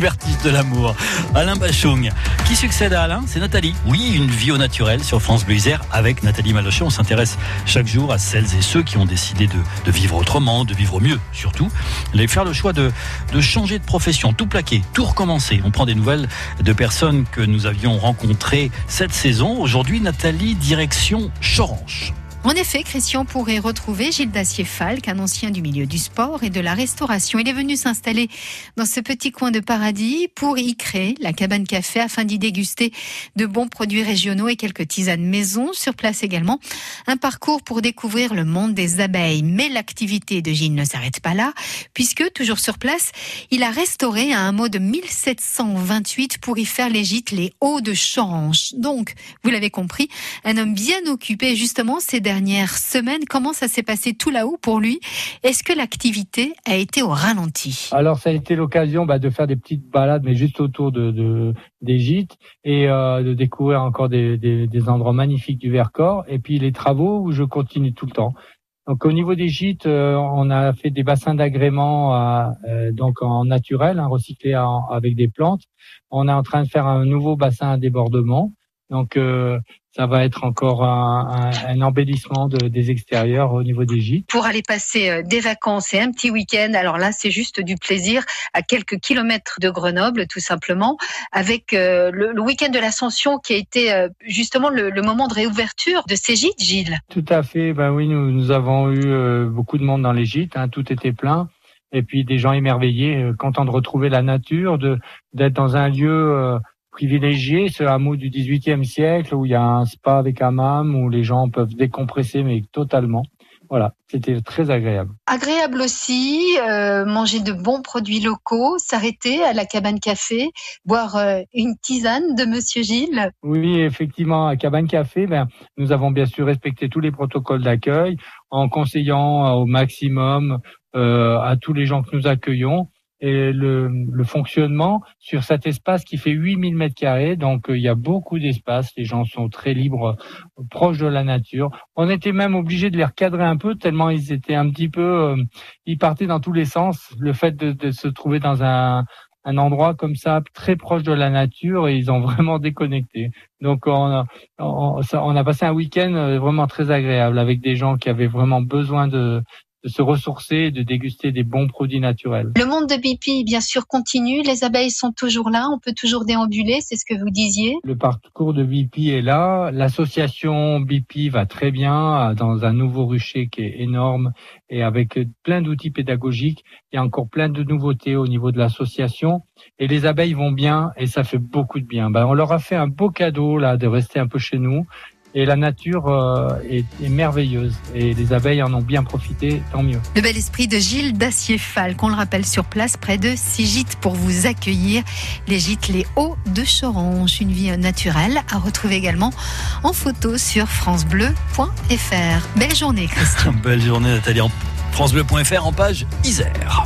Vertige de l'amour. Alain Bachung. Qui succède à Alain? C'est Nathalie. Oui, une vie au naturel sur France Bleu Isère avec Nathalie Malochet. On s'intéresse chaque jour à celles et ceux qui ont décidé de, vivre autrement, de vivre mieux surtout. Les faire le choix de, de changer de profession, tout plaquer, tout recommencer. On prend des nouvelles de personnes que nous avions rencontrées cette saison. Aujourd'hui, Nathalie, direction Choranche. En effet, Christian pourrait retrouver Gilles Dacier-Falk, un ancien du milieu du sport et de la restauration. Il est venu s'installer dans ce petit coin de paradis pour y créer la cabane café afin d'y déguster de bons produits régionaux et quelques tisanes maison. Sur place également, un parcours pour découvrir le monde des abeilles. Mais l'activité de Gilles ne s'arrête pas là, puisque, toujours sur place, il a restauré un hameau de 1728 pour y faire les gîtes, les hauts de Choranche. Donc, vous l'avez compris, un homme bien occupé, justement, c'est dernières semaines. Comment ça s'est passé tout là-haut pour lui? Est-ce que l'activité a été au ralenti? Alors ça a été l'occasion bah, de faire des petites balades, mais juste autour de, des gîtes et euh, de découvrir encore des, endroits magnifiques du Vercors. Et puis les travaux où je continue tout le temps. Donc au niveau des gîtes, euh, on a fait des bassins d'agrément euh, donc en naturel, hein, recyclés avec des plantes. On est en train de faire un nouveau bassin à débordement. Donc ça va être encore un, un, embellissement de, des extérieurs au niveau des gîtes. Pour aller passer euh, des vacances et un petit week-end, alors là c'est juste du plaisir à quelques kilomètres de Grenoble tout simplement, avec euh, le, week-end de l'Ascension qui a été euh, justement le, le, moment de réouverture de ces gîtes, Gilles. Tout à fait, ben oui, nous, nous avons eu beaucoup de monde dans les gîtes, hein, tout était plein et puis des gens émerveillés, contents de retrouver la nature, de d'être dans un lieu privilégié ce hameau du XVIIIe siècle où il y a un spa avec un hammam où les gens peuvent décompresser mais totalement. Voilà, c'était très agréable. Agréable aussi, euh, manger de bons produits locaux, s'arrêter à la cabane café, boire euh, une tisane de Monsieur Gilles. Oui, effectivement, à cabane café, ben, nous avons bien sûr respecté tous les protocoles d'accueil en conseillant au maximum euh, à tous les gens que nous accueillons et le, le, fonctionnement sur cet espace qui fait 8000 mètres carrés. Donc, euh, il y a beaucoup d'espace. Les gens sont très libres, euh, proches de la nature. On était même obligé de les recadrer un peu tellement ils étaient un petit peu, euh, ils partaient dans tous les sens. Le fait de, de se trouver dans un, un endroit comme ça, très proche de la nature, et ils ont vraiment déconnecté. Donc, on a, on, on a passé un week-end vraiment très agréable avec des gens qui avaient vraiment besoin de, de se ressourcer et de déguster des bons produits naturels. Le monde de BP, bien sûr, continue. Les abeilles sont toujours là. On peut toujours déambuler. C'est ce que vous disiez. Le parcours de BP est là. L'association BP va très bien dans un nouveau rucher qui est énorme et avec plein d'outils pédagogiques. Il y a encore plein de nouveautés au niveau de l'association. Et les abeilles vont bien et ça fait beaucoup de bien. Ben, on leur a fait un beau cadeau là de rester un peu chez nous et la nature euh, est, merveilleuse et les abeilles en ont bien profité, tant mieux. Le bel esprit de Gilles Dacier-Falc, on le rappelle sur place, près de six gîtes pour vous accueillir. Les gîtes Les Hauts de Choranche, une vie naturelle à retrouver également en photo sur francebleu.fr. Belle journée Christian. Belle journée Nathalie. FranceBleu.fr en page Isère.